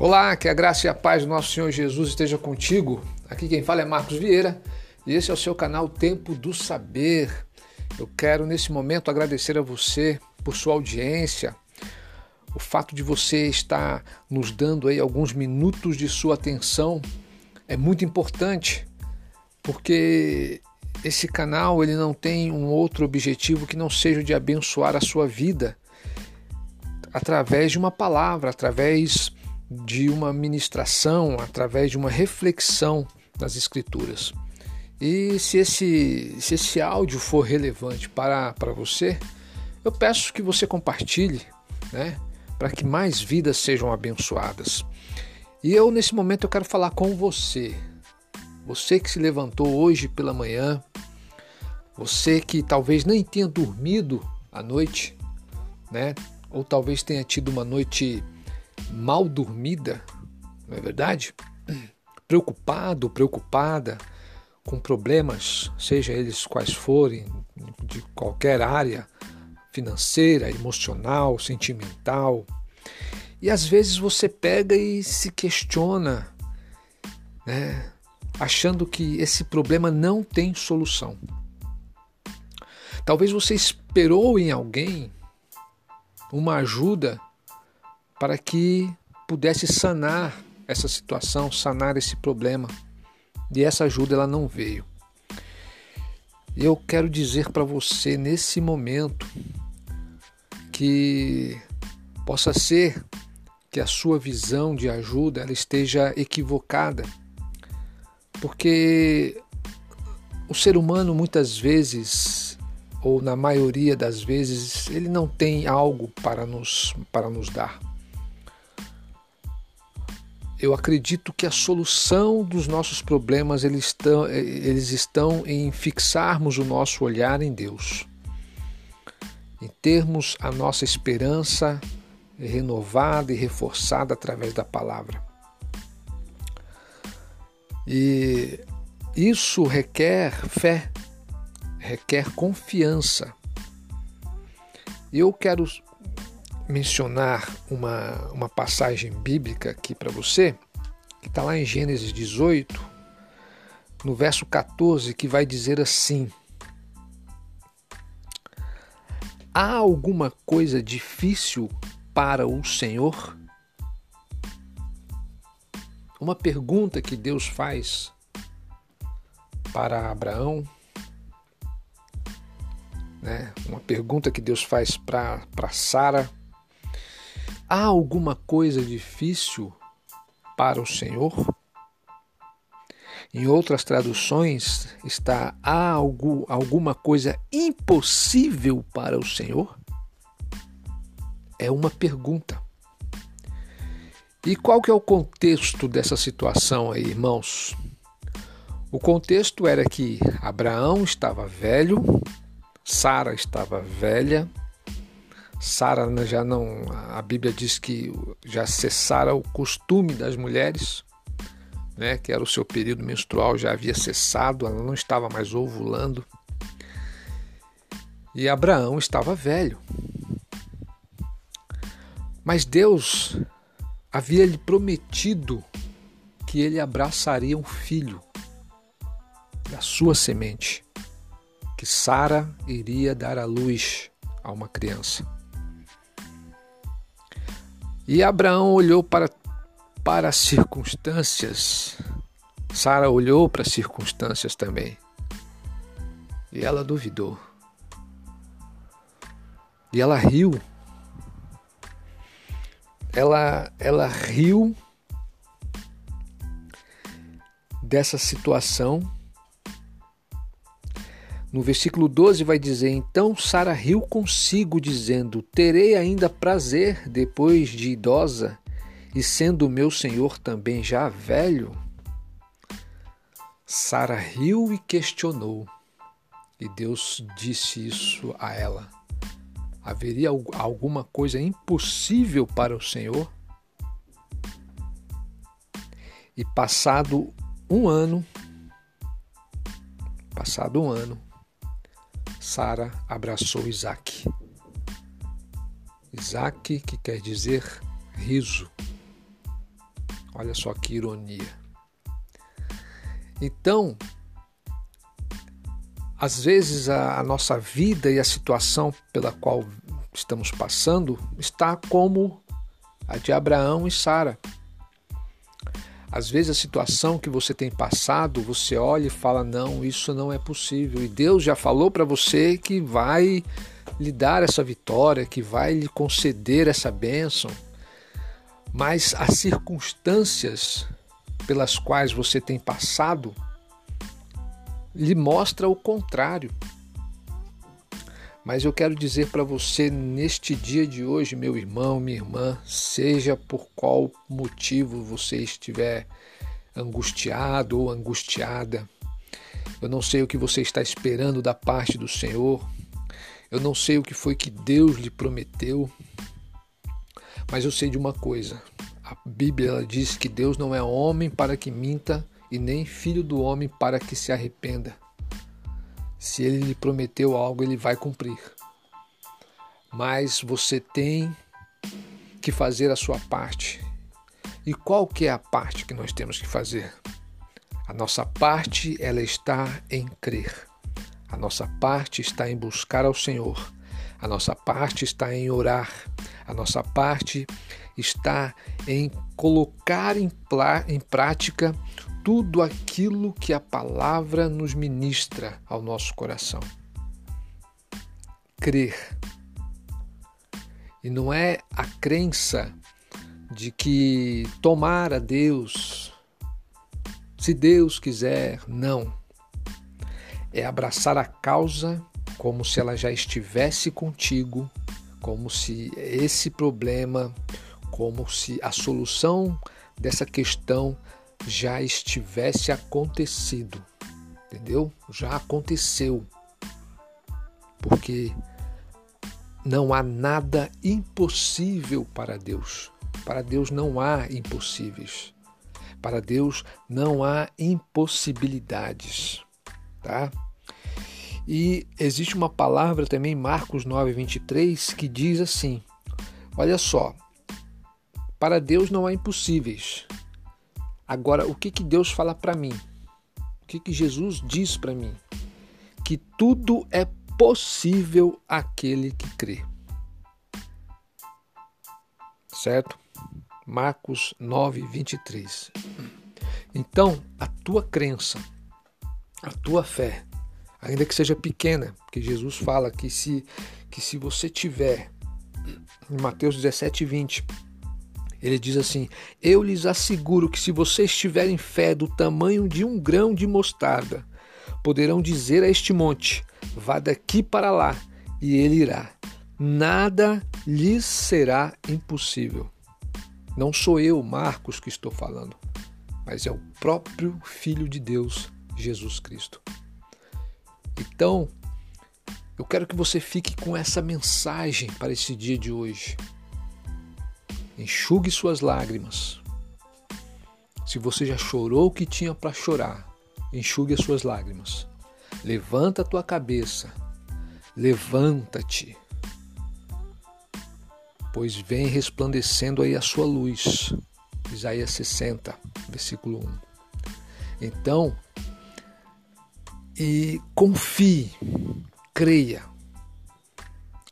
Olá, que a graça e a paz do nosso Senhor Jesus esteja contigo. Aqui quem fala é Marcos Vieira e esse é o seu canal Tempo do Saber. Eu quero nesse momento agradecer a você por sua audiência, o fato de você estar nos dando aí alguns minutos de sua atenção é muito importante, porque esse canal ele não tem um outro objetivo que não seja de abençoar a sua vida através de uma palavra, através de uma ministração, através de uma reflexão nas Escrituras. E se esse, se esse áudio for relevante para, para você, eu peço que você compartilhe, né, para que mais vidas sejam abençoadas. E eu, nesse momento, eu quero falar com você. Você que se levantou hoje pela manhã, você que talvez nem tenha dormido à noite, né? Ou talvez tenha tido uma noite mal dormida, não é verdade? Preocupado, preocupada com problemas, seja eles quais forem, de qualquer área, financeira, emocional, sentimental. E às vezes você pega e se questiona, né, achando que esse problema não tem solução. Talvez você esperou em alguém uma ajuda para que pudesse sanar essa situação, sanar esse problema. E essa ajuda ela não veio. Eu quero dizer para você nesse momento que possa ser que a sua visão de ajuda ela esteja equivocada. Porque o ser humano muitas vezes ou na maioria das vezes ele não tem algo para nos para nos dar eu acredito que a solução dos nossos problemas eles estão, eles estão em fixarmos o nosso olhar em Deus, em termos a nossa esperança renovada e reforçada através da palavra. E isso requer fé, requer confiança. Eu quero mencionar uma, uma passagem bíblica aqui para você, que está lá em Gênesis 18, no verso 14, que vai dizer assim: Há alguma coisa difícil para o Senhor? Uma pergunta que Deus faz para Abraão, né? uma pergunta que Deus faz para Sara Há alguma coisa difícil para o Senhor? Em outras traduções está há algo, alguma coisa impossível para o Senhor? É uma pergunta. E qual que é o contexto dessa situação aí, irmãos? O contexto era que Abraão estava velho, Sara estava velha, Sara já não, a Bíblia diz que já cessara o costume das mulheres, né, que era o seu período menstrual já havia cessado, ela não estava mais ovulando. E Abraão estava velho. Mas Deus havia lhe prometido que ele abraçaria um filho da sua semente, que Sara iria dar à luz a uma criança. E Abraão olhou para, para as circunstâncias. Sara olhou para as circunstâncias também. E ela duvidou. E ela riu. Ela, ela riu dessa situação no versículo 12 vai dizer: Então Sara riu consigo, dizendo: Terei ainda prazer depois de idosa, e sendo meu senhor também já velho? Sara riu e questionou, e Deus disse isso a ela: Haveria alguma coisa impossível para o Senhor? E passado um ano, passado um ano, Sara abraçou Isaac. Isaac, que quer dizer riso. Olha só que ironia. Então, às vezes a, a nossa vida e a situação pela qual estamos passando está como a de Abraão e Sara. Às vezes a situação que você tem passado, você olha e fala: "Não, isso não é possível". E Deus já falou para você que vai lhe dar essa vitória, que vai lhe conceder essa bênção. Mas as circunstâncias pelas quais você tem passado lhe mostra o contrário. Mas eu quero dizer para você neste dia de hoje, meu irmão, minha irmã, seja por qual motivo você estiver angustiado ou angustiada, eu não sei o que você está esperando da parte do Senhor, eu não sei o que foi que Deus lhe prometeu, mas eu sei de uma coisa: a Bíblia diz que Deus não é homem para que minta e nem filho do homem para que se arrependa. Se ele lhe prometeu algo, ele vai cumprir. Mas você tem que fazer a sua parte. E qual que é a parte que nós temos que fazer? A nossa parte ela está em crer. A nossa parte está em buscar ao Senhor. A nossa parte está em orar. A nossa parte está em colocar em, prática tudo aquilo que a palavra nos ministra ao nosso coração. Crer. E não é a crença de que tomar a Deus, se Deus quiser, não. É abraçar a causa como se ela já estivesse contigo, como se esse problema, como se a solução dessa questão já estivesse acontecido, entendeu? Já aconteceu. Porque não há nada impossível para Deus. Para Deus não há impossíveis. Para Deus não há impossibilidades, tá? E existe uma palavra também, Marcos 9, 23, que diz assim: Olha só, para Deus não há impossíveis. Agora, o que, que Deus fala para mim? O que, que Jesus diz para mim? Que tudo é possível aquele que crê. Certo? Marcos 9, 23. Então, a tua crença, a tua fé, ainda que seja pequena, porque Jesus fala que se, que se você tiver, em Mateus 17, 20, ele diz assim: Eu lhes asseguro que se vocês tiverem fé do tamanho de um grão de mostarda, poderão dizer a este monte: Vá daqui para lá, e ele irá. Nada lhes será impossível. Não sou eu, Marcos, que estou falando, mas é o próprio Filho de Deus, Jesus Cristo. Então, eu quero que você fique com essa mensagem para esse dia de hoje. Enxugue suas lágrimas. Se você já chorou o que tinha para chorar, enxugue as suas lágrimas. Levanta a tua cabeça. Levanta-te. Pois vem resplandecendo aí a sua luz. Isaías 60, versículo 1. Então, e confie, creia,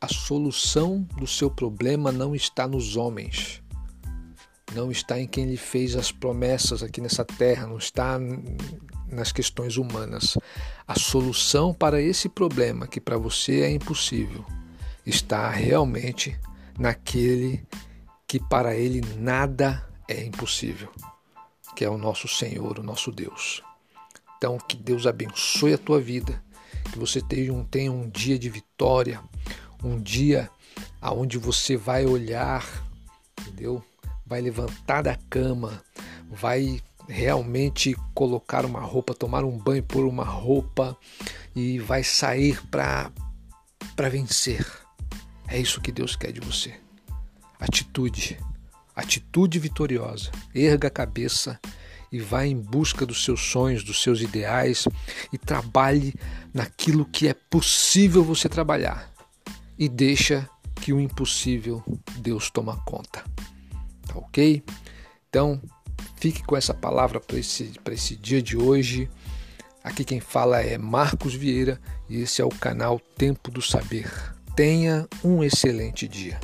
a solução do seu problema não está nos homens, não está em quem lhe fez as promessas aqui nessa terra, não está nas questões humanas. A solução para esse problema, que para você é impossível, está realmente naquele que para ele nada é impossível, que é o nosso Senhor, o nosso Deus. Então, que Deus abençoe a tua vida, que você tenha um, tenha um dia de vitória, um dia aonde você vai olhar, entendeu? Vai levantar da cama, vai realmente colocar uma roupa, tomar um banho, pôr uma roupa e vai sair para para vencer. É isso que Deus quer de você. Atitude, atitude vitoriosa. Erga a cabeça e vá em busca dos seus sonhos, dos seus ideais e trabalhe naquilo que é possível você trabalhar e deixa que o impossível Deus toma conta. Tá ok? Então, Fique com essa palavra para esse, esse dia de hoje. Aqui quem fala é Marcos Vieira e esse é o canal Tempo do Saber. Tenha um excelente dia.